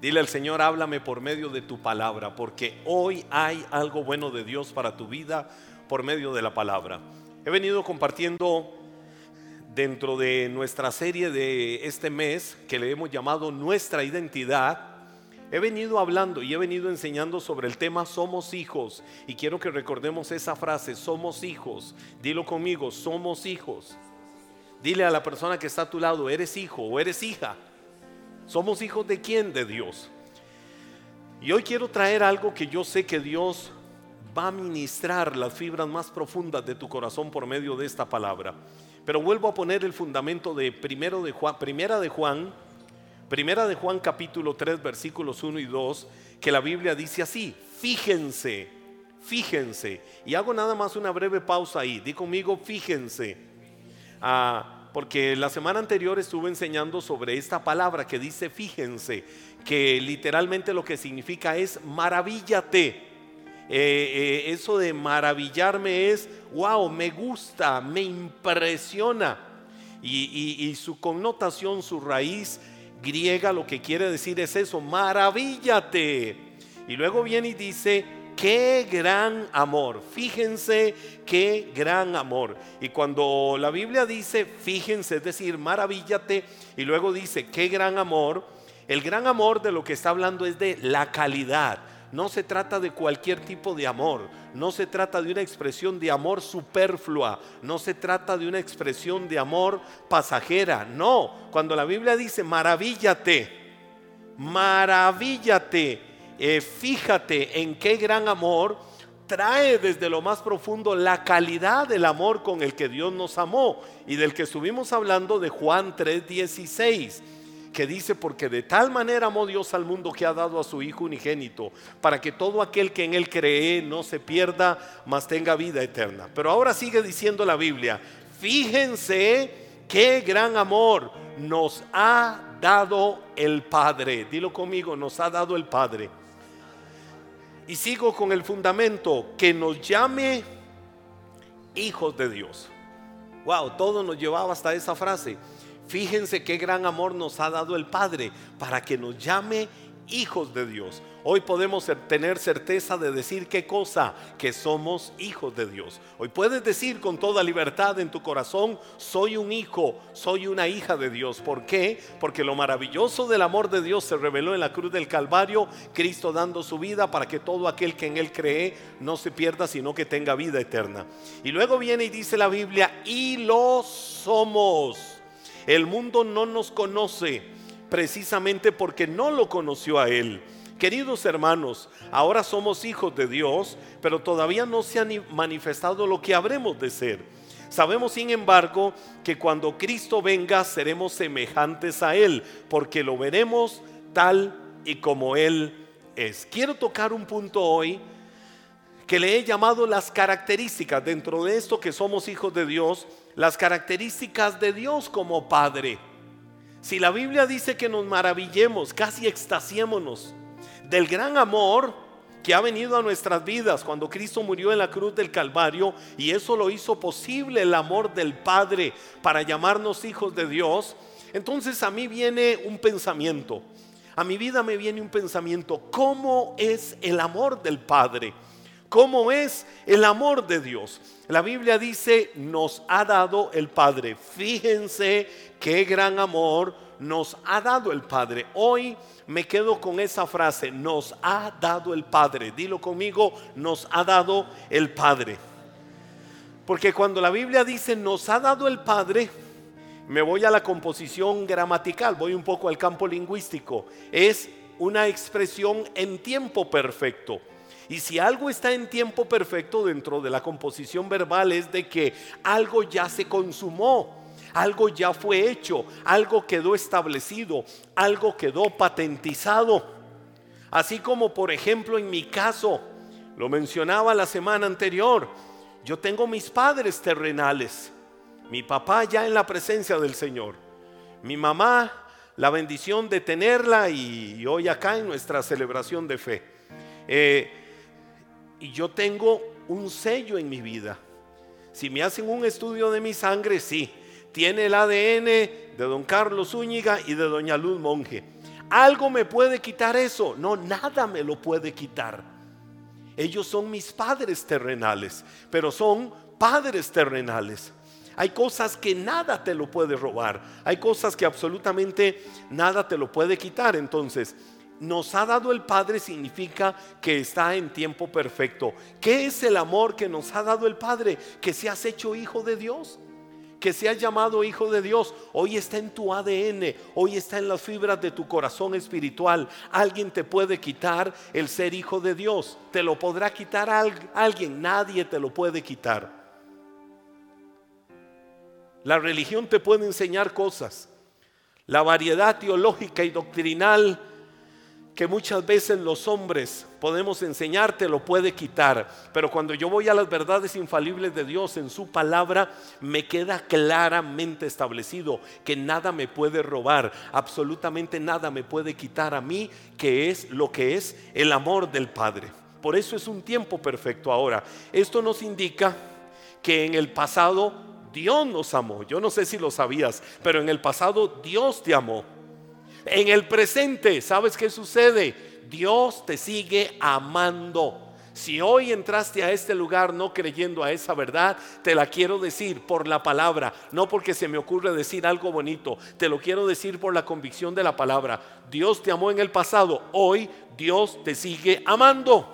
Dile al Señor, háblame por medio de tu palabra, porque hoy hay algo bueno de Dios para tu vida por medio de la palabra. He venido compartiendo dentro de nuestra serie de este mes que le hemos llamado Nuestra Identidad. He venido hablando y he venido enseñando sobre el tema somos hijos. Y quiero que recordemos esa frase, somos hijos. Dilo conmigo, somos hijos. Dile a la persona que está a tu lado, eres hijo o eres hija. ¿Somos hijos de quién? De Dios. Y hoy quiero traer algo que yo sé que Dios va a ministrar las fibras más profundas de tu corazón por medio de esta palabra. Pero vuelvo a poner el fundamento de, primero de Juan, primera de Juan, primera de Juan capítulo 3 versículos 1 y 2, que la Biblia dice así, fíjense, fíjense. Y hago nada más una breve pausa ahí, di conmigo, fíjense. Ah, porque la semana anterior estuve enseñando sobre esta palabra que dice fíjense, que literalmente lo que significa es maravíllate. Eh, eh, eso de maravillarme es, wow, me gusta, me impresiona. Y, y su connotación, su raíz griega, lo que quiere decir es eso, maravíllate. Y luego viene y dice, Qué gran amor. Fíjense qué gran amor. Y cuando la Biblia dice, fíjense, es decir, maravíllate, y luego dice, qué gran amor, el gran amor de lo que está hablando es de la calidad. No se trata de cualquier tipo de amor, no se trata de una expresión de amor superflua, no se trata de una expresión de amor pasajera, no. Cuando la Biblia dice maravíllate, maravíllate, eh, fíjate en qué gran amor trae desde lo más profundo la calidad del amor con el que Dios nos amó y del que estuvimos hablando de Juan 3:16 que dice, porque de tal manera amó Dios al mundo que ha dado a su Hijo unigénito, para que todo aquel que en Él cree no se pierda, mas tenga vida eterna. Pero ahora sigue diciendo la Biblia, fíjense qué gran amor nos ha dado el Padre. Dilo conmigo, nos ha dado el Padre y sigo con el fundamento, que nos llame hijos de Dios. Wow, todo nos llevaba hasta esa frase. Fíjense qué gran amor nos ha dado el Padre para que nos llame hijos de Dios. Hoy podemos tener certeza de decir qué cosa, que somos hijos de Dios. Hoy puedes decir con toda libertad en tu corazón, soy un hijo, soy una hija de Dios. ¿Por qué? Porque lo maravilloso del amor de Dios se reveló en la cruz del Calvario, Cristo dando su vida para que todo aquel que en Él cree no se pierda, sino que tenga vida eterna. Y luego viene y dice la Biblia, y lo somos. El mundo no nos conoce precisamente porque no lo conoció a Él. Queridos hermanos, ahora somos hijos de Dios, pero todavía no se ha manifestado lo que habremos de ser. Sabemos, sin embargo, que cuando Cristo venga seremos semejantes a Él, porque lo veremos tal y como Él es. Quiero tocar un punto hoy que le he llamado las características dentro de esto que somos hijos de Dios, las características de Dios como Padre. Si la Biblia dice que nos maravillemos, casi extasiémonos del gran amor que ha venido a nuestras vidas cuando Cristo murió en la cruz del Calvario y eso lo hizo posible el amor del Padre para llamarnos hijos de Dios, entonces a mí viene un pensamiento, a mi vida me viene un pensamiento, ¿cómo es el amor del Padre? ¿Cómo es el amor de Dios? La Biblia dice, nos ha dado el Padre. Fíjense qué gran amor nos ha dado el Padre. Hoy me quedo con esa frase, nos ha dado el Padre. Dilo conmigo, nos ha dado el Padre. Porque cuando la Biblia dice nos ha dado el Padre, me voy a la composición gramatical, voy un poco al campo lingüístico. Es una expresión en tiempo perfecto. Y si algo está en tiempo perfecto dentro de la composición verbal es de que algo ya se consumó algo ya fue hecho, algo quedó establecido, algo quedó patentizado. Así como por ejemplo en mi caso, lo mencionaba la semana anterior, yo tengo mis padres terrenales, mi papá ya en la presencia del Señor, mi mamá, la bendición de tenerla y, hoy acá en nuestra celebración de fe. Eh, y yo tengo un sello en mi vida. Si me hacen un estudio de mi sangre, sí, tiene el ADN de don Carlos Zúñiga y de doña Luz Monje. ¿Algo me puede quitar eso? No, nada me lo puede quitar. Ellos son mis padres terrenales, pero son padres terrenales. Hay cosas que nada te lo puede robar. Hay cosas que absolutamente nada te lo puede quitar. Entonces, nos ha dado el Padre significa que está en tiempo perfecto. ¿Qué es el amor que nos ha dado el Padre? Que seas hecho hijo de Dios. Que seas llamado hijo de Dios. Hoy está en tu ADN. Hoy está en las fibras de tu corazón espiritual. Alguien te puede quitar el ser hijo de Dios. Te lo podrá quitar alguien. Nadie te lo puede quitar. La religión te puede enseñar cosas. La variedad teológica y doctrinal que muchas veces los hombres podemos enseñarte lo puede quitar, pero cuando yo voy a las verdades infalibles de Dios en su palabra, me queda claramente establecido que nada me puede robar, absolutamente nada me puede quitar a mí, que es lo que es el amor del Padre. Por eso es un tiempo perfecto ahora. Esto nos indica que en el pasado Dios nos amó. Yo no sé si lo sabías, pero en el pasado Dios te amó. En el presente, ¿sabes qué sucede? Dios te sigue amando. Si hoy entraste a este lugar no creyendo a esa verdad, te la quiero decir por la palabra, no porque se me ocurre decir algo bonito, te lo quiero decir por la convicción de la palabra. Dios te amó en el pasado, hoy Dios te sigue amando.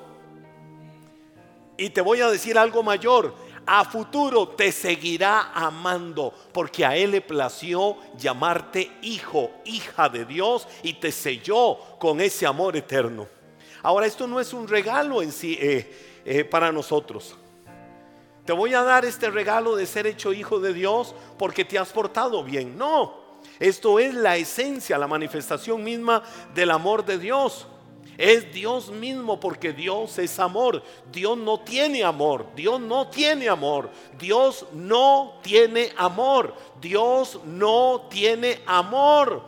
Y te voy a decir algo mayor, a futuro te seguirá amando, porque a Él le plació llamarte hijo, hija de Dios, y te selló con ese amor eterno. Ahora, esto no es un regalo en sí eh, eh, para nosotros. Te voy a dar este regalo de ser hecho hijo de Dios porque te has portado bien. No, esto es la esencia, la manifestación misma del amor de Dios. Es Dios mismo porque Dios es amor. Dios no tiene amor. Dios no tiene amor. Dios no tiene amor. Dios no tiene amor.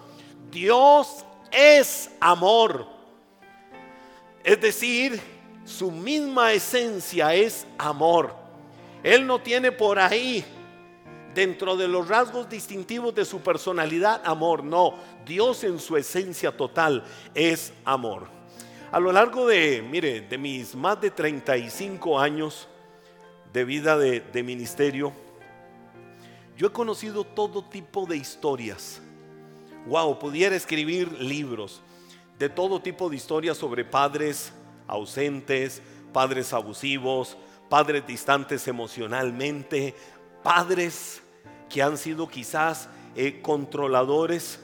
Dios es amor. Es decir, su misma esencia es amor. Él no tiene por ahí, dentro de los rasgos distintivos de su personalidad, amor. No, Dios en su esencia total es amor. A lo largo de, mire, de mis más de 35 años de vida de, ministerio, yo he conocido todo tipo de historias. Wow, pudiera escribir libros de todo tipo de historias sobre padres ausentes, padres abusivos, padres distantes emocionalmente, padres que han sido quizás eh, controladores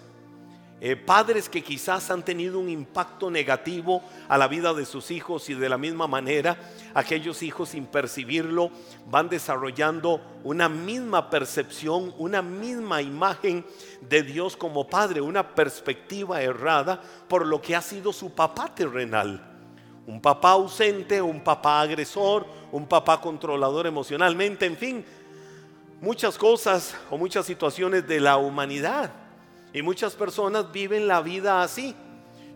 eh, padres que quizás han tenido un impacto negativo a la vida de sus hijos y de la misma manera aquellos hijos sin percibirlo van desarrollando una misma percepción, una misma imagen de Dios como Padre, una perspectiva errada por lo que ha sido su papá terrenal. Un papá ausente, un papá agresor, un papá controlador emocionalmente, en fin, muchas cosas o muchas situaciones de la humanidad y muchas personas viven la vida así.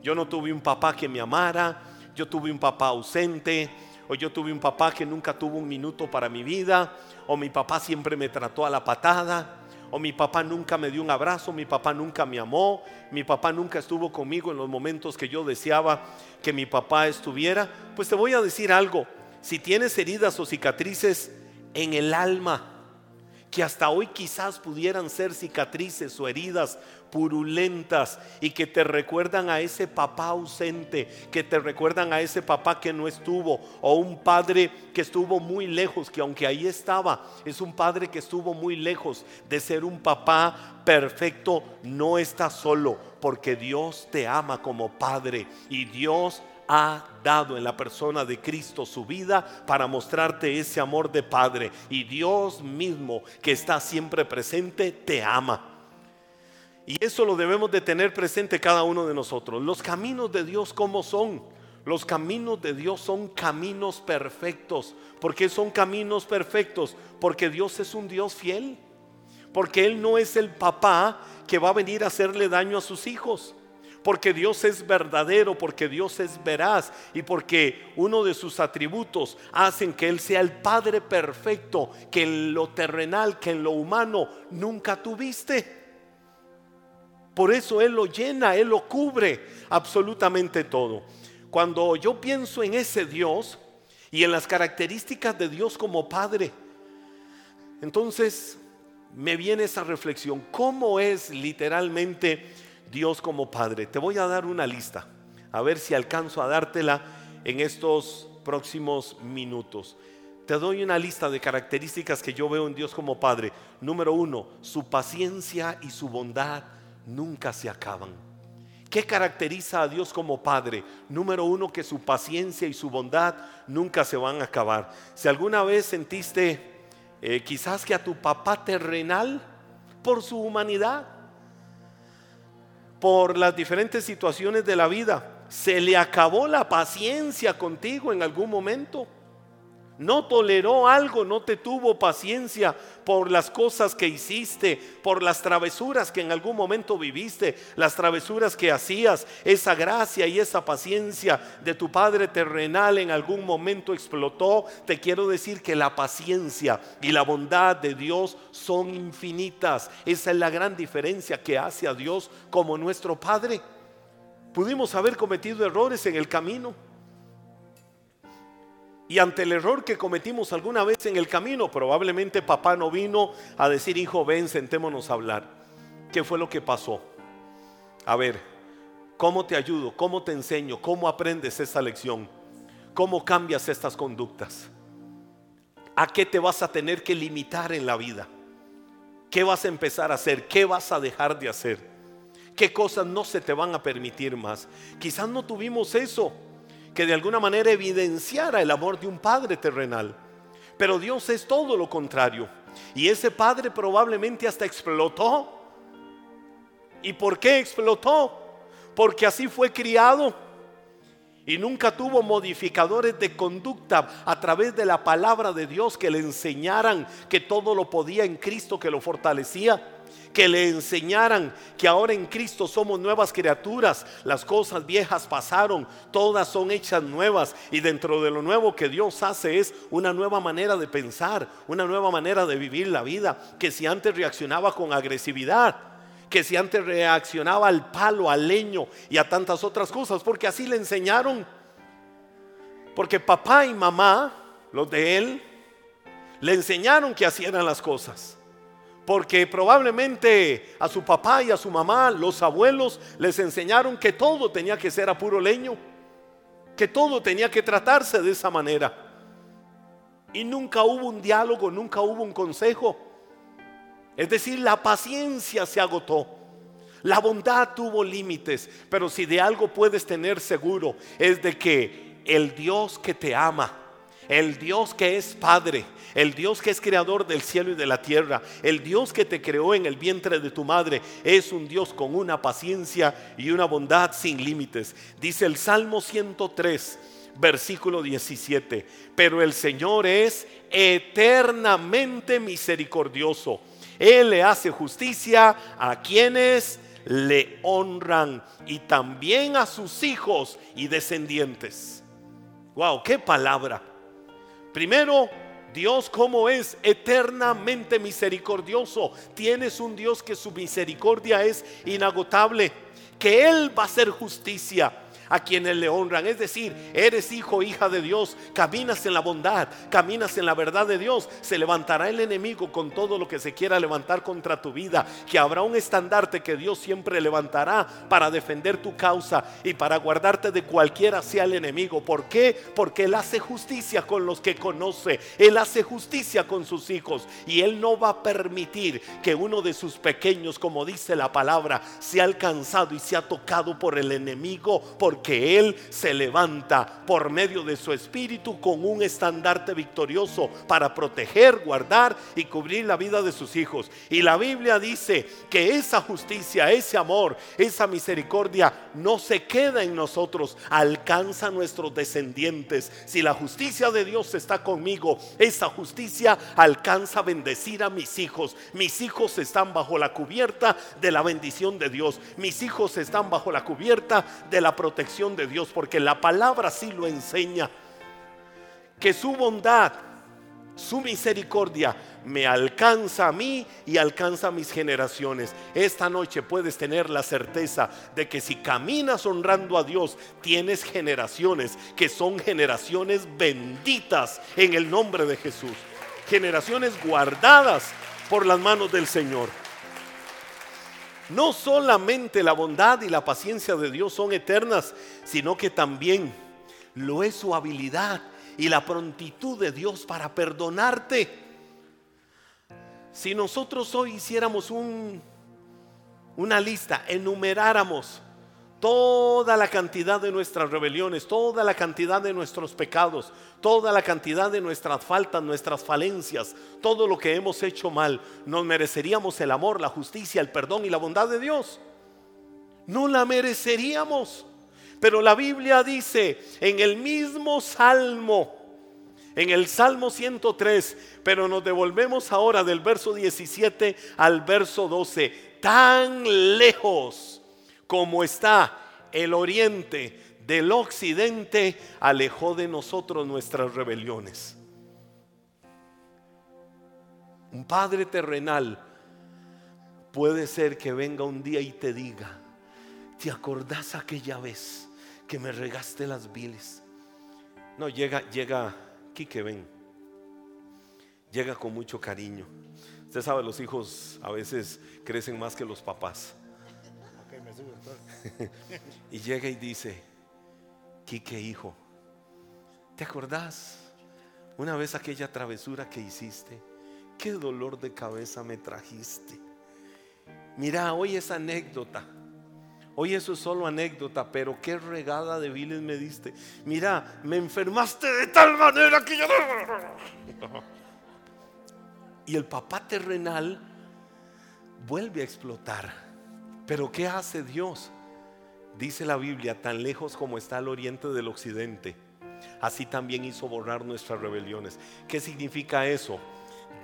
Yo no tuve un papá que me amara, yo tuve un papá ausente, o yo tuve un papá que nunca tuvo un minuto para mi vida, o mi papá siempre me trató a la patada, o mi papá nunca me dio un abrazo, mi papá nunca me amó, mi papá nunca estuvo conmigo en los momentos que yo deseaba que mi papá estuviera. Pues te voy a decir algo, si tienes heridas o cicatrices en el alma, que hasta hoy quizás pudieran ser cicatrices o heridas purulentas y que te recuerdan a ese papá ausente, que te recuerdan a ese papá que no estuvo, o un padre que estuvo muy lejos, que aunque ahí estaba, es un padre que estuvo muy lejos de ser un papá perfecto, no está solo, porque Dios te ama como padre y Dios ha dado en la persona de Cristo su vida para mostrarte ese amor de Padre. Y Dios mismo que está siempre presente te ama. Y eso lo debemos de tener presente cada uno de nosotros. Los caminos de Dios, ¿cómo son? Los caminos de Dios son caminos perfectos. ¿Por qué son caminos perfectos? Porque Dios es un Dios fiel. Porque Él no es el papá que va a venir a hacerle daño a sus hijos. Porque Dios es verdadero, porque Dios es veraz y porque uno de sus atributos hacen que Él sea el Padre perfecto que en lo terrenal, que en lo humano nunca tuviste. Por eso Él lo llena, Él lo cubre absolutamente todo. Cuando yo pienso en ese Dios y en las características de Dios como Padre, entonces me viene esa reflexión. ¿Cómo es literalmente Dios como Padre? Te voy a dar una lista, a ver si alcanzo a dártela en estos próximos minutos. Te doy una lista de características que yo veo en Dios como Padre. Número uno, su paciencia y su bondad nunca se acaban. ¿Qué caracteriza a Dios como Padre? Número uno, que su paciencia y su bondad nunca se van a acabar. Si alguna vez sentiste eh, quizás que a tu papá terrenal, por su humanidad, por las diferentes situaciones de la vida, se le acabó la paciencia contigo en algún momento no toleró algo, no te tuvo paciencia por las cosas que hiciste, por las travesuras que en algún momento viviste, las travesuras que hacías, esa gracia y esa paciencia de tu Padre terrenal en algún momento explotó. Te quiero decir que la paciencia y la bondad de Dios son infinitas. Esa es la gran diferencia que hace a Dios como nuestro Padre. Pudimos haber cometido errores en el camino y ante el error que cometimos alguna vez en el camino, probablemente papá no vino a decir, hijo, ven, sentémonos a hablar. ¿Qué fue lo que pasó? A ver, ¿cómo te ayudo? ¿Cómo te enseño? ¿Cómo aprendes esta lección? ¿Cómo cambias estas conductas? ¿A qué te vas a tener que limitar en la vida? ¿Qué vas a empezar a hacer? ¿Qué vas a dejar de hacer? ¿Qué cosas no se te van a permitir más? Quizás no tuvimos eso que de alguna manera evidenciara el amor de un padre terrenal. Pero Dios es todo lo contrario. Y ese padre probablemente hasta explotó. ¿Y por qué explotó? Porque así fue criado. Y nunca tuvo modificadores de conducta a través de la palabra de Dios que le enseñaran que todo lo podía en Cristo que lo fortalecía que le enseñaran que ahora en Cristo somos nuevas criaturas, las cosas viejas pasaron, todas son hechas nuevas y dentro de lo nuevo que Dios hace es una nueva manera de pensar, una nueva manera de vivir la vida, que si antes reaccionaba con agresividad, que si antes reaccionaba al palo, al leño y a tantas otras cosas, porque así le enseñaron. Porque papá y mamá, los de él, le enseñaron que hacían las cosas. Porque probablemente a su papá y a su mamá, los abuelos, les enseñaron que todo tenía que ser a puro leño, que todo tenía que tratarse de esa manera. Y nunca hubo un diálogo, nunca hubo un consejo. Es decir, la paciencia se agotó. La bondad tuvo límites, pero si de algo puedes tener seguro es de que el Dios que te ama, el Dios que es Padre, el Dios que es creador del cielo y de la tierra, el Dios que te creó en el vientre de tu madre, es un Dios con una paciencia y una bondad sin límites. Dice el Salmo 103, versículo 17, pero el Señor es eternamente misericordioso. Él le hace justicia a quienes le honran y también a sus hijos y descendientes. Wow, qué palabra. Primero, Dios como es eternamente misericordioso. Tienes un Dios que su misericordia es inagotable, que Él va a hacer justicia a quienes le honran. Es decir, eres hijo, hija de Dios, caminas en la bondad, caminas en la verdad de Dios. Se levantará el enemigo con todo lo que se quiera levantar contra tu vida, que habrá un estandarte que Dios siempre levantará para defender tu causa y para guardarte de cualquiera sea el enemigo. ¿Por qué? Porque Él hace justicia con los que conoce, Él hace justicia con sus hijos y Él no va a permitir que uno de sus pequeños, como dice la palabra, sea alcanzado y sea tocado por el enemigo, que Él se levanta por medio de su espíritu con un estandarte victorioso para proteger, guardar y cubrir la vida de sus hijos. Y la Biblia dice que esa justicia, ese amor, esa misericordia no se queda en nosotros, alcanza a nuestros descendientes. Si la justicia de Dios está conmigo, esa justicia alcanza a bendecir a mis hijos. Mis hijos están bajo la cubierta de la bendición de Dios. Mis hijos están bajo la cubierta de la de Dios, porque la palabra sí lo enseña, que su bondad, su misericordia me alcanza a mí y alcanza a mis generaciones. Esta noche puedes tener la certeza de que si caminas honrando a Dios, tienes generaciones que son generaciones benditas en el nombre de Jesús. Generaciones guardadas por las manos del Señor. No solamente la bondad y la paciencia de Dios son eternas, sino que también lo es su habilidad y la prontitud de Dios para perdonarte. Si nosotros hoy hiciéramos un, una lista, enumeráramos toda la cantidad de nuestras rebeliones, toda la cantidad de nuestros pecados, toda la cantidad de nuestras faltas, nuestras falencias, todo lo que hemos hecho mal, nos mereceríamos el amor, la justicia, el perdón y la bondad de Dios. No la mereceríamos. Pero la Biblia dice en el mismo salmo, en el Salmo 103, pero nos devolvemos ahora del verso 17 al verso 12, tan lejos como está el oriente del occidente, alejó de nosotros nuestras rebeliones. Un padre terrenal puede ser que venga un día y te diga, ¿te acordás aquella vez que me regaste las viles? No, llega, llega, Quique, ven. Llega con mucho cariño. Usted sabe, los hijos a veces crecen más que los papás. y llega y dice, Quique hijo, ¿te acordás una vez aquella travesura que hiciste? Qué dolor de cabeza me trajiste. Mira, hoy es anécdota. Hoy eso es solo anécdota, pero qué regada de viles me diste. Mira, me enfermaste de tal manera que yo... Y el papá terrenal vuelve a explotar. Pero ¿qué hace Dios? Dice la Biblia, tan lejos como está el oriente del occidente, así también hizo borrar nuestras rebeliones. ¿Qué significa eso?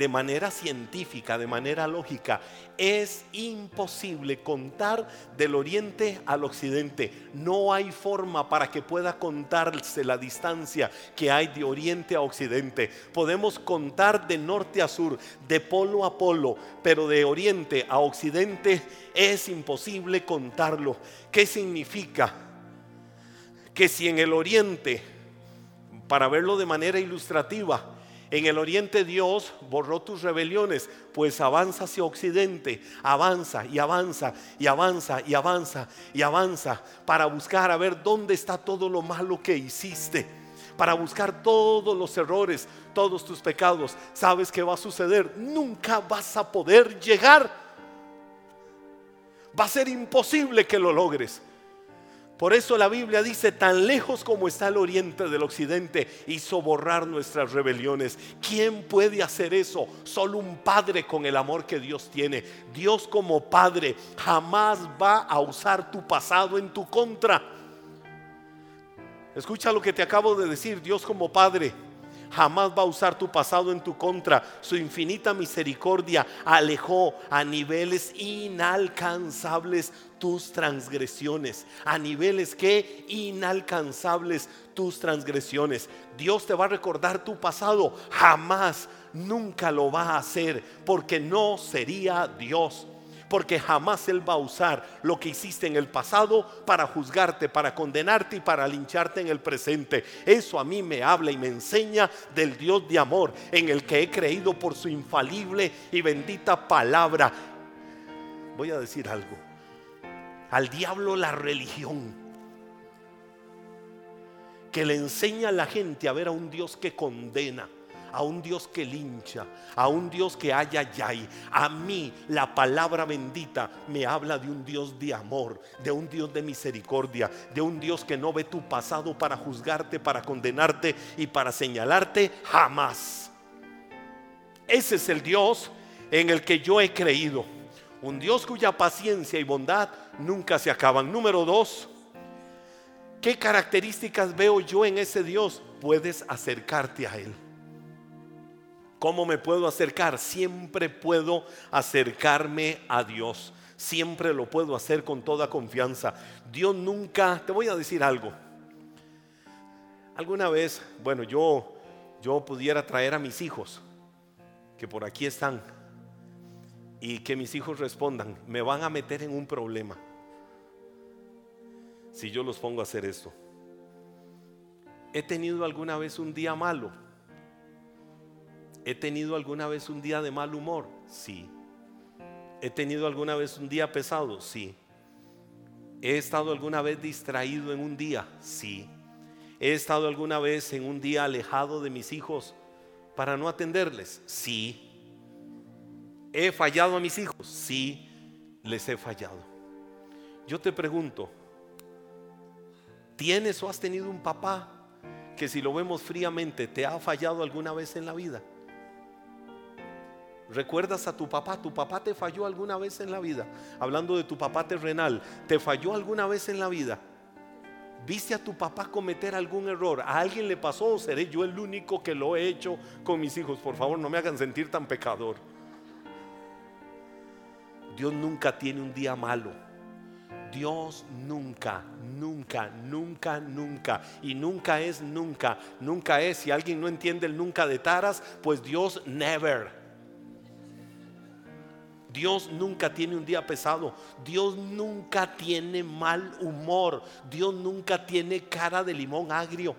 De manera científica, de manera lógica, es imposible contar del oriente al occidente. No hay forma para que pueda contarse la distancia que hay de oriente a occidente. Podemos contar de norte a sur, de polo a polo, pero de oriente a occidente es imposible contarlo. ¿Qué significa? Que si en el oriente, para verlo de manera ilustrativa, en el oriente Dios borró tus rebeliones, pues avanza hacia occidente, avanza y avanza y avanza y avanza y avanza para buscar a ver dónde está todo lo malo que hiciste, para buscar todos los errores, todos tus pecados. ¿Sabes qué va a suceder? Nunca vas a poder llegar. Va a ser imposible que lo logres. Por eso la Biblia dice, tan lejos como está el oriente del occidente, hizo borrar nuestras rebeliones. ¿Quién puede hacer eso? Solo un padre con el amor que Dios tiene. Dios como padre jamás va a usar tu pasado en tu contra. Escucha lo que te acabo de decir, Dios como padre jamás va a usar tu pasado en tu contra. Su infinita misericordia alejó a niveles inalcanzables tus transgresiones, a niveles que inalcanzables tus transgresiones. Dios te va a recordar tu pasado, jamás, nunca lo va a hacer, porque no sería Dios porque jamás Él va a usar lo que hiciste en el pasado para juzgarte, para condenarte y para lincharte en el presente. Eso a mí me habla y me enseña del Dios de amor en el que he creído por su infalible y bendita palabra. Voy a decir algo. Al diablo la religión que le enseña a la gente a ver a un Dios que condena a un Dios que lincha, a un Dios que haya yay. A mí la palabra bendita me habla de un Dios de amor, de un Dios de misericordia, de un Dios que no ve tu pasado para juzgarte, para condenarte y para señalarte jamás. Ese es el Dios en el que yo he creído. Un Dios cuya paciencia y bondad nunca se acaban. Número dos, ¿qué características veo yo en ese Dios? Puedes acercarte a Él. ¿Cómo me puedo acercar? Siempre puedo acercarme a Dios. Siempre lo puedo hacer con toda confianza. Dios nunca, te voy a decir algo. Alguna vez, bueno, yo yo pudiera traer a mis hijos que por aquí están y que mis hijos respondan, me van a meter en un problema si yo los pongo a hacer esto. ¿He tenido alguna vez un día malo? ¿He tenido alguna vez un día de mal humor? Sí. ¿He tenido alguna vez un día pesado? Sí. ¿He estado alguna vez distraído en un día? Sí. ¿He estado alguna vez en un día alejado de mis hijos para no atenderles? Sí. ¿He fallado a mis hijos? Sí, les he fallado. Yo te pregunto, ¿tienes o has tenido un papá que si lo vemos fríamente te ha fallado alguna vez en la vida? ¿Recuerdas a tu papá? ¿Tu papá te falló alguna vez en la vida? Hablando de tu papá terrenal, ¿te falló alguna vez en la vida? ¿Viste a tu papá cometer algún error? ¿A alguien le pasó seré yo el único que lo he hecho con mis hijos? Por favor, no me hagan sentir tan pecador. Dios nunca tiene un día malo. Dios nunca, nunca, nunca, nunca. Y nunca es nunca. Nunca es. Si alguien no entiende el nunca de Taras, pues Dios never. Dios nunca tiene un día pesado. Dios nunca tiene mal humor. Dios nunca tiene cara de limón agrio.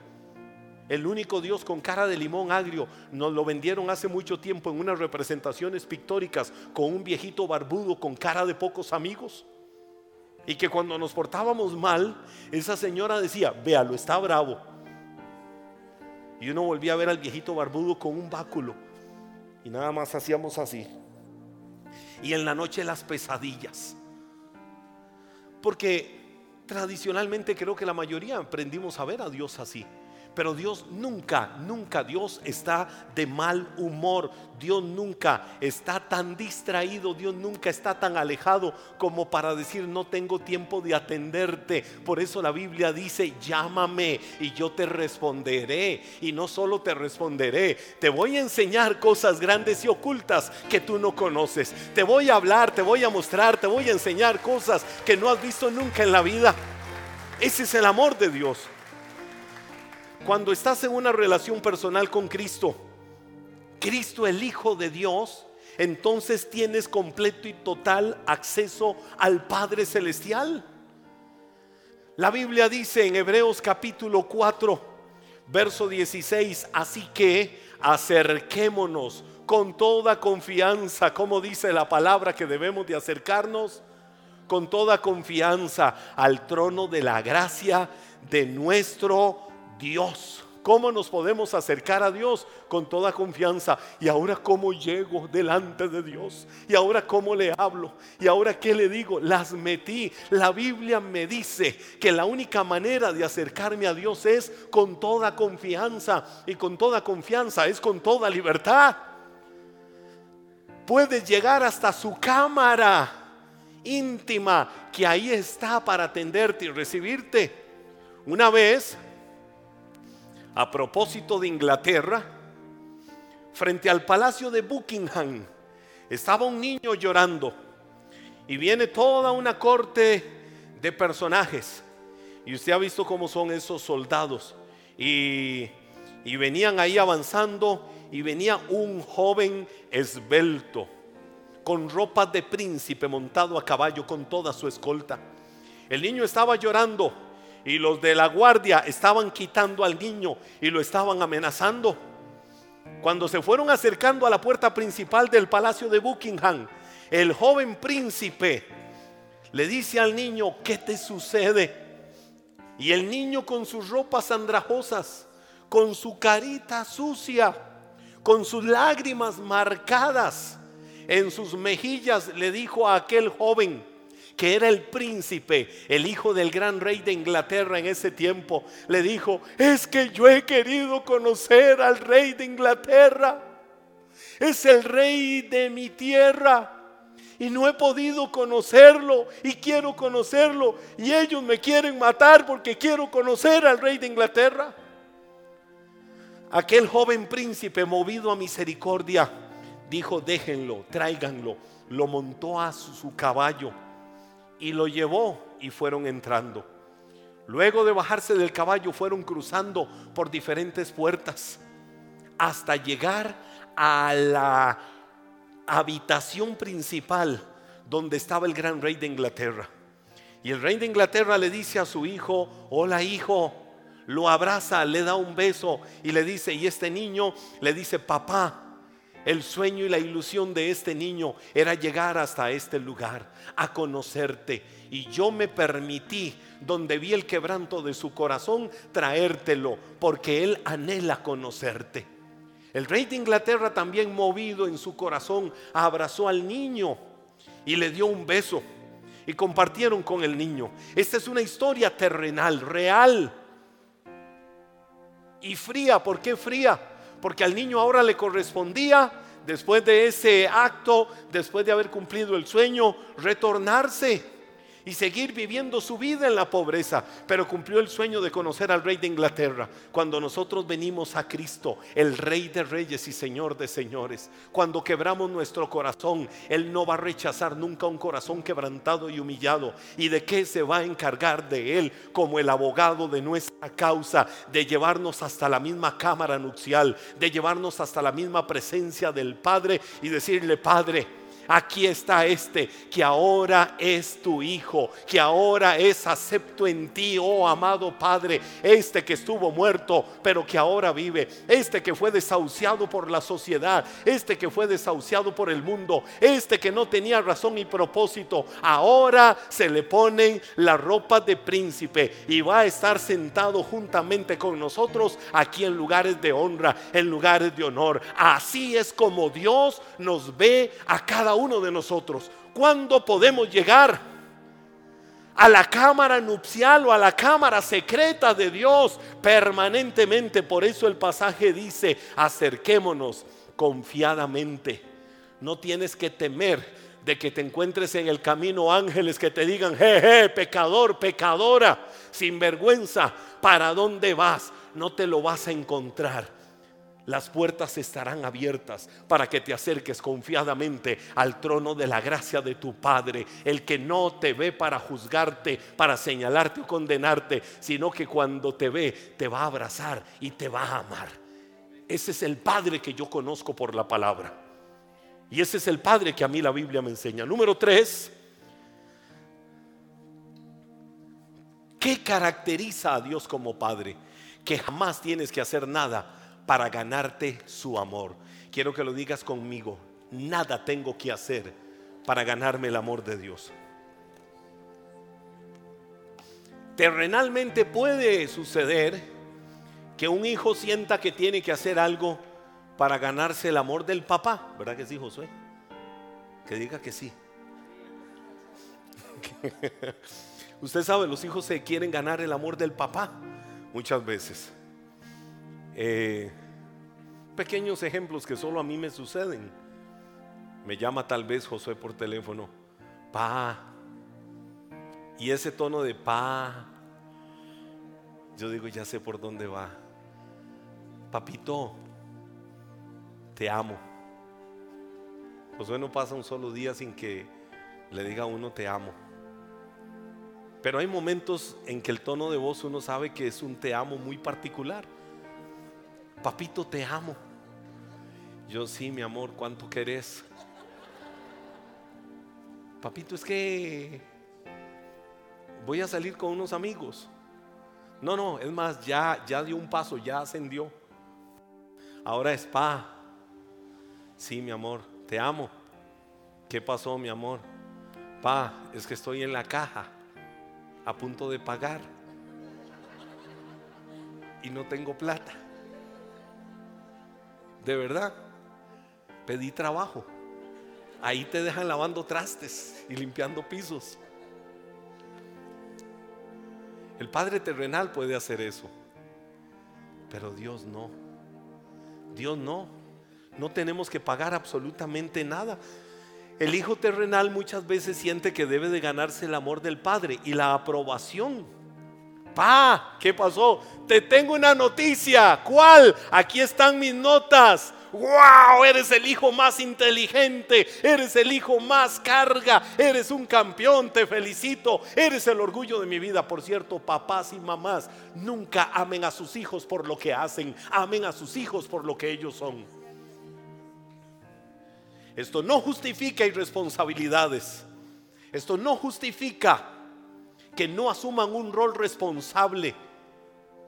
El único Dios con cara de limón agrio nos lo vendieron hace mucho tiempo en unas representaciones pictóricas con un viejito barbudo con cara de pocos amigos. Y que cuando nos portábamos mal, esa señora decía, véalo, está bravo. Y uno volvía a ver al viejito barbudo con un báculo. Y nada más hacíamos así y en la noche las pesadillas. Porque tradicionalmente creo que la mayoría aprendimos a ver a Dios así. Pero Dios nunca, nunca, Dios está de mal humor. Dios nunca está tan distraído, Dios nunca está tan alejado como para decir no tengo tiempo de atenderte. Por eso la Biblia dice, llámame y yo te responderé. Y no solo te responderé, te voy a enseñar cosas grandes y ocultas que tú no conoces. Te voy a hablar, te voy a mostrar, te voy a enseñar cosas que no has visto nunca en la vida. Ese es el amor de Dios. Cuando estás en una relación personal con Cristo, Cristo el Hijo de Dios, entonces tienes completo y total acceso al Padre Celestial. La Biblia dice en Hebreos capítulo 4, verso 16, así que acerquémonos con toda confianza, como dice la palabra que debemos de acercarnos, con toda confianza al trono de la gracia de nuestro Dios. ¿Cómo nos podemos acercar a Dios? Con toda confianza. Y ahora cómo llego delante de Dios. Y ahora cómo le hablo. Y ahora qué le digo. Las metí. La Biblia me dice que la única manera de acercarme a Dios es con toda confianza. Y con toda confianza es con toda libertad. Puedes llegar hasta su cámara íntima que ahí está para atenderte y recibirte. Una vez a propósito de Inglaterra, frente al palacio de Buckingham, estaba un niño llorando y viene toda una corte de personajes. Y usted ha visto cómo son esos soldados. Y, y venían ahí avanzando y venía un joven esbelto, con ropa de príncipe montado a caballo con toda su escolta. El niño estaba llorando y los de la guardia estaban quitando al niño y lo estaban amenazando. Cuando se fueron acercando a la puerta principal del palacio de Buckingham, el joven príncipe le dice al niño, ¿qué te sucede? Y el niño con sus ropas andrajosas, con su carita sucia, con sus lágrimas marcadas en sus mejillas, le dijo a aquel joven, que era el príncipe, el hijo del gran rey de Inglaterra en ese tiempo, le dijo, es que yo he querido conocer al rey de Inglaterra. Es el rey de mi tierra. Y no he podido conocerlo y quiero conocerlo. Y ellos me quieren matar porque quiero conocer al rey de Inglaterra. Aquel joven príncipe movido a misericordia dijo, déjenlo, tráiganlo. Lo montó a su caballo y lo llevó y fueron entrando. Luego de bajarse del caballo fueron cruzando por diferentes puertas hasta llegar a la habitación principal donde estaba el gran rey de Inglaterra. Y el rey de Inglaterra le dice a su hijo, hola hijo, lo abraza, le da un beso y le dice, y este niño le dice, papá, el sueño y la ilusión de este niño era llegar hasta este lugar, a conocerte. Y yo me permití, donde vi el quebranto de su corazón, traértelo, porque él anhela conocerte. El rey de Inglaterra también movido en su corazón, abrazó al niño y le dio un beso y compartieron con el niño. Esta es una historia terrenal, real y fría. ¿Por qué fría? Porque al niño ahora le correspondía, después de ese acto, después de haber cumplido el sueño, retornarse y seguir viviendo su vida en la pobreza, pero cumplió el sueño de conocer al rey de Inglaterra. Cuando nosotros venimos a Cristo, el rey de reyes y señor de señores, cuando quebramos nuestro corazón, Él no va a rechazar nunca un corazón quebrantado y humillado. ¿Y de qué se va a encargar de Él como el abogado de nuestra causa? De llevarnos hasta la misma cámara nupcial, de llevarnos hasta la misma presencia del Padre y decirle, Padre, Aquí está este que ahora es tu hijo, que ahora es acepto en ti, oh amado Padre, este que estuvo muerto, pero que ahora vive, este que fue desahuciado por la sociedad, este que fue desahuciado por el mundo, este que no tenía razón y propósito, ahora se le ponen la ropa de príncipe y va a estar sentado juntamente con nosotros aquí en lugares de honra, en lugares de honor. Así es como Dios nos ve a cada uno uno de nosotros. ¿Cuándo podemos llegar a la cámara nupcial o a la cámara secreta de Dios permanentemente? Por eso el pasaje dice, acerquémonos confiadamente. No tienes que temer de que te encuentres en el camino ángeles que te digan, jeje, pecador, pecadora, sin vergüenza, ¿para dónde vas? No te lo vas a encontrar las puertas estarán abiertas para que te acerques confiadamente al trono de la gracia de tu Padre, el que no te ve para juzgarte, para señalarte o condenarte, sino que cuando te ve te va a abrazar y te va a amar. Ese es el Padre que yo conozco por la palabra. Y ese es el Padre que a mí la Biblia me enseña. Número tres, ¿qué caracteriza a Dios como Padre? Que jamás tienes que hacer nada para ganarte su amor. Quiero que lo digas conmigo. Nada tengo que hacer para ganarme el amor de Dios. Terrenalmente puede suceder que un hijo sienta que tiene que hacer algo para ganarse el amor del papá. ¿Verdad que sí, Josué? Que diga que sí. Usted sabe, los hijos se quieren ganar el amor del papá muchas veces. Eh, pequeños ejemplos que solo a mí me suceden. Me llama tal vez Josué por teléfono, pa. Y ese tono de pa, yo digo, ya sé por dónde va. Papito, te amo. Josué no pasa un solo día sin que le diga a uno te amo. Pero hay momentos en que el tono de voz uno sabe que es un te amo muy particular papito, te amo. Yo sí, mi amor, ¿cuánto querés? Papito, es que voy a salir con unos amigos. No, no, es más, ya, ya dio un paso, ya ascendió. Ahora es pa. Sí, mi amor, te amo. ¿Qué pasó, mi amor? Pa, es que estoy en la caja, a punto de pagar. Y no tengo plata. De verdad. Pedí trabajo. Ahí te dejan lavando trastes y limpiando pisos. El Padre terrenal puede hacer eso. Pero Dios no. Dios no. No tenemos que pagar absolutamente nada. El Hijo terrenal muchas veces siente que debe de ganarse el amor del Padre y la aprobación Pa, ¿qué pasó? Te tengo una noticia. ¿Cuál? Aquí están mis notas. ¡Wow! Eres el hijo más inteligente, eres el hijo más carga, eres un campeón, te felicito, eres el orgullo de mi vida. Por cierto, papás y mamás, nunca amen a sus hijos por lo que hacen, amen a sus hijos por lo que ellos son. Esto no justifica irresponsabilidades. Esto no justifica que no asuman un rol responsable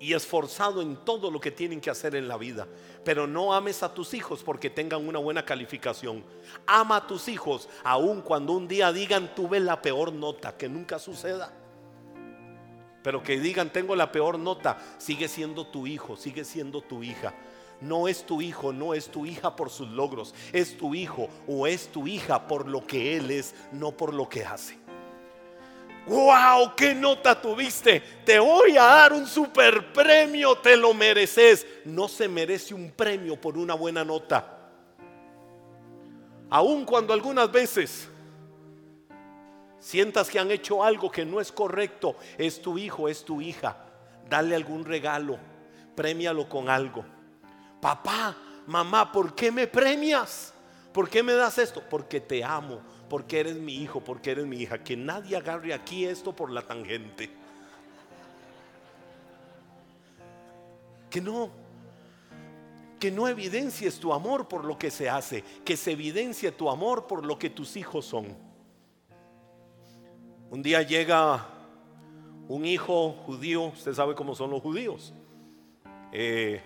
y esforzado en todo lo que tienen que hacer en la vida. Pero no ames a tus hijos porque tengan una buena calificación. Ama a tus hijos aun cuando un día digan tuve la peor nota, que nunca suceda. Pero que digan tengo la peor nota, sigue siendo tu hijo, sigue siendo tu hija. No es tu hijo, no es tu hija por sus logros, es tu hijo o es tu hija por lo que él es, no por lo que hace. ¡Wow! ¿Qué nota tuviste? Te voy a dar un super premio, te lo mereces. No se merece un premio por una buena nota. Aun cuando algunas veces sientas que han hecho algo que no es correcto, es tu hijo, es tu hija. Dale algún regalo, premialo con algo. Papá, mamá, ¿por qué me premias? ¿Por qué me das esto? Porque te amo porque eres mi hijo, porque eres mi hija. Que nadie agarre aquí esto por la tangente. Que no, que no evidencies tu amor por lo que se hace, que se evidencie tu amor por lo que tus hijos son. Un día llega un hijo judío, usted sabe cómo son los judíos. Eh,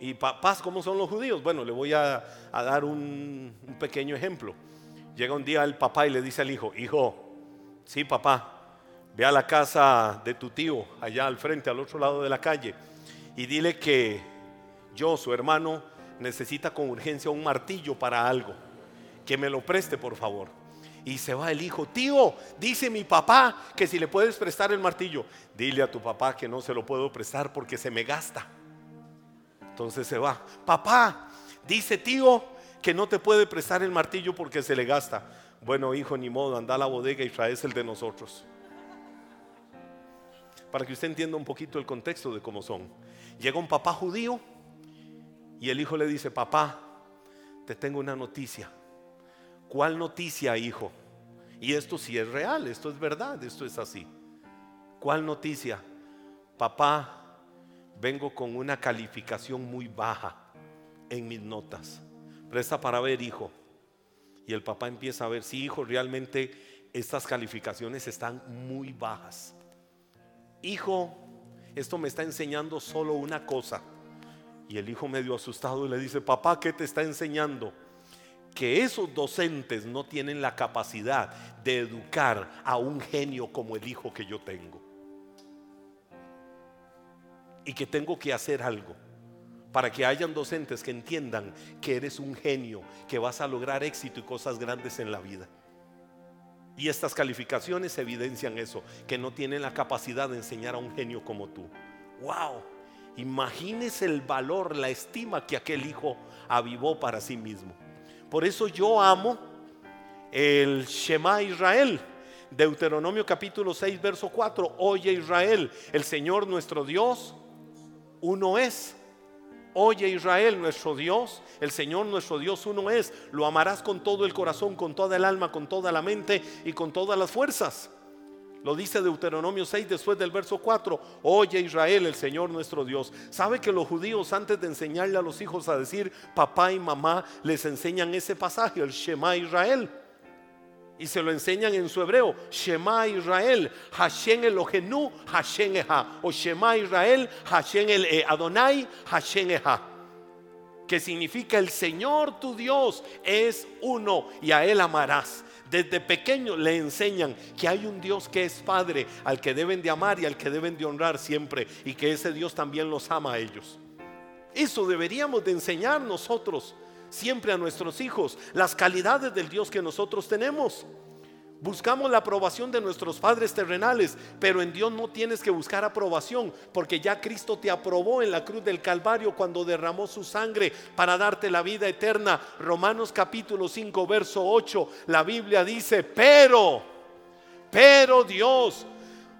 y papás, ¿cómo son los judíos? Bueno, le voy a, dar un pequeño ejemplo. Llega un día el papá y le dice al hijo, hijo, sí papá, ve a la casa de tu tío allá al frente, al otro lado de la calle, y dile que yo, su hermano, necesita con urgencia un martillo para algo, que me lo preste por favor. Y se va el hijo, tío, dice mi papá que si le puedes prestar el martillo, dile a tu papá que no se lo puedo prestar porque se me gasta. Entonces se va, papá, dice tío que no te puede prestar el martillo porque se le gasta. Bueno, hijo, ni modo, anda a la bodega y traes el de nosotros. Para que usted entienda un poquito el contexto de cómo son. Llega un papá judío y el hijo le dice, papá, te tengo una noticia. ¿Cuál noticia, hijo? Y esto sí es real, esto es verdad, esto es así. ¿Cuál noticia? Papá, vengo con una calificación muy baja en mis notas. Presta para ver, hijo. Y el papá empieza a ver, si hijo, realmente estas calificaciones están muy bajas. Hijo, esto me está enseñando solo una cosa. Y el hijo medio asustado le dice, papá, ¿qué te está enseñando? Que esos docentes no tienen la capacidad de educar a un genio como el hijo que yo tengo. Y que tengo que hacer algo para que hayan docentes que entiendan que eres un genio, que vas a lograr éxito y cosas grandes en la vida. Y estas calificaciones evidencian eso, que no tienen la capacidad de enseñar a un genio como tú. ¡Wow! Imagínese el valor, la estima que aquel hijo avivó para sí mismo. Por eso yo amo el Shema Israel. Deuteronomio capítulo 6, verso 4. Oye Israel, el Señor nuestro Dios, uno es. Oye Israel, nuestro Dios, el Señor nuestro Dios uno es. Lo amarás con todo el corazón, con toda el alma, con toda la mente y con todas las fuerzas. Lo dice Deuteronomio 6 después del verso 4. Oye Israel, el Señor nuestro Dios. ¿Sabe que los judíos antes de enseñarle a los hijos a decir papá y mamá les enseñan ese pasaje, el Shema Israel? Y se lo enseñan en su hebreo. Shema Israel, Hashem Elohenu, Hashem Eha. O Shema Israel, Hashem el eh, Adonai, Hashem Eha. Que significa el Señor tu Dios es uno y a Él amarás. Desde pequeño le enseñan que hay un Dios que es Padre, al que deben de amar y al que deben de honrar siempre. Y que ese Dios también los ama a ellos. Eso deberíamos de enseñar nosotros siempre a nuestros hijos las calidades del Dios que nosotros tenemos. Buscamos la aprobación de nuestros padres terrenales, pero en Dios no tienes que buscar aprobación, porque ya Cristo te aprobó en la cruz del Calvario cuando derramó su sangre para darte la vida eterna. Romanos capítulo 5, verso 8, la Biblia dice, pero, pero Dios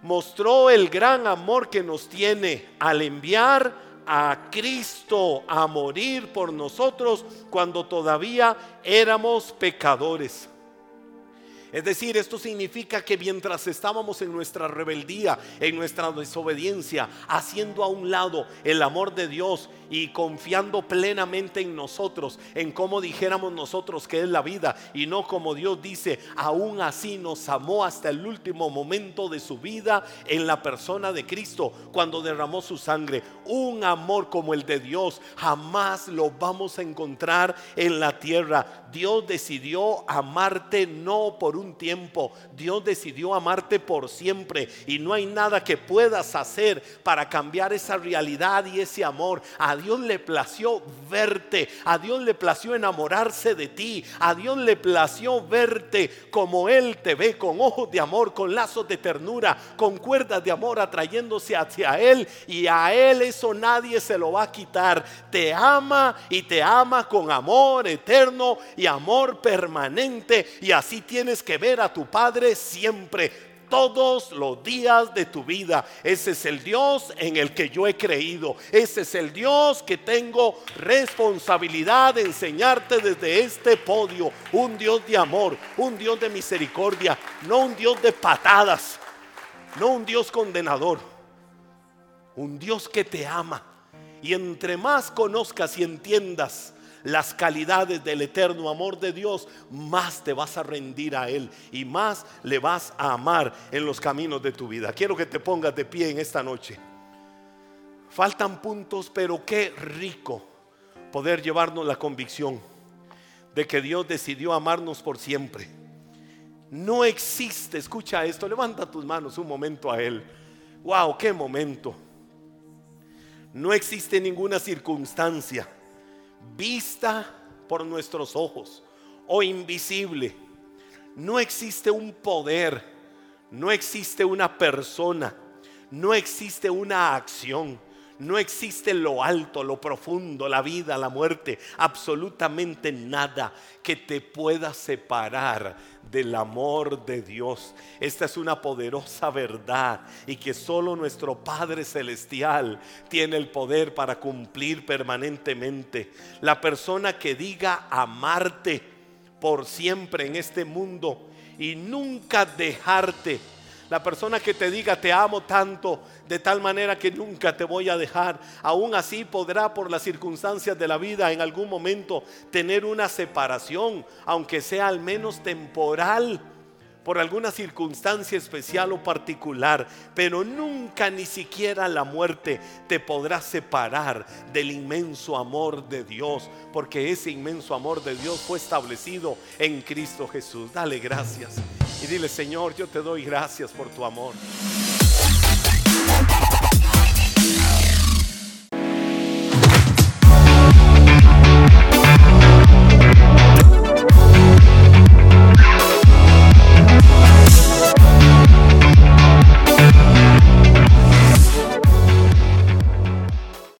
mostró el gran amor que nos tiene al enviar a Cristo a morir por nosotros cuando todavía éramos pecadores. Es decir, esto significa que mientras estábamos en nuestra rebeldía, en nuestra desobediencia, haciendo a un lado el amor de Dios y confiando plenamente en nosotros, en cómo dijéramos nosotros que es la vida y no como Dios dice, aún así nos amó hasta el último momento de su vida en la persona de Cristo, cuando derramó su sangre. Un amor como el de Dios jamás lo vamos a encontrar en la tierra. Dios decidió amarte no por un tiempo, Dios decidió amarte por siempre y no hay nada que puedas hacer para cambiar esa realidad y ese amor. A Dios le plació verte, a Dios le plació enamorarse de ti, a Dios le plació verte como Él te ve, con ojos de amor, con lazos de ternura, con cuerdas de amor atrayéndose hacia Él y a Él eso nadie se lo va a quitar. Te ama y te ama con amor eterno y amor permanente. Y así tienes que ver a tu Padre siempre todos los días de tu vida. Ese es el Dios en el que yo he creído. Ese es el Dios que tengo responsabilidad de enseñarte desde este podio. Un Dios de amor, un Dios de misericordia, no un Dios de patadas, no un Dios condenador. Un Dios que te ama. Y entre más conozcas y entiendas las calidades del eterno amor de Dios, más te vas a rendir a Él y más le vas a amar en los caminos de tu vida. Quiero que te pongas de pie en esta noche. Faltan puntos, pero qué rico poder llevarnos la convicción de que Dios decidió amarnos por siempre. No existe, escucha esto, levanta tus manos un momento a Él. Wow, qué momento. No existe ninguna circunstancia vista por nuestros ojos o invisible. No existe un poder, no existe una persona, no existe una acción, no existe lo alto, lo profundo, la vida, la muerte, absolutamente nada que te pueda separar del amor de Dios. Esta es una poderosa verdad y que solo nuestro Padre Celestial tiene el poder para cumplir permanentemente. La persona que diga amarte por siempre en este mundo y nunca dejarte la persona que te diga te amo tanto, de tal manera que nunca te voy a dejar, aún así podrá por las circunstancias de la vida en algún momento tener una separación, aunque sea al menos temporal por alguna circunstancia especial o particular, pero nunca ni siquiera la muerte te podrá separar del inmenso amor de Dios, porque ese inmenso amor de Dios fue establecido en Cristo Jesús. Dale gracias y dile, Señor, yo te doy gracias por tu amor.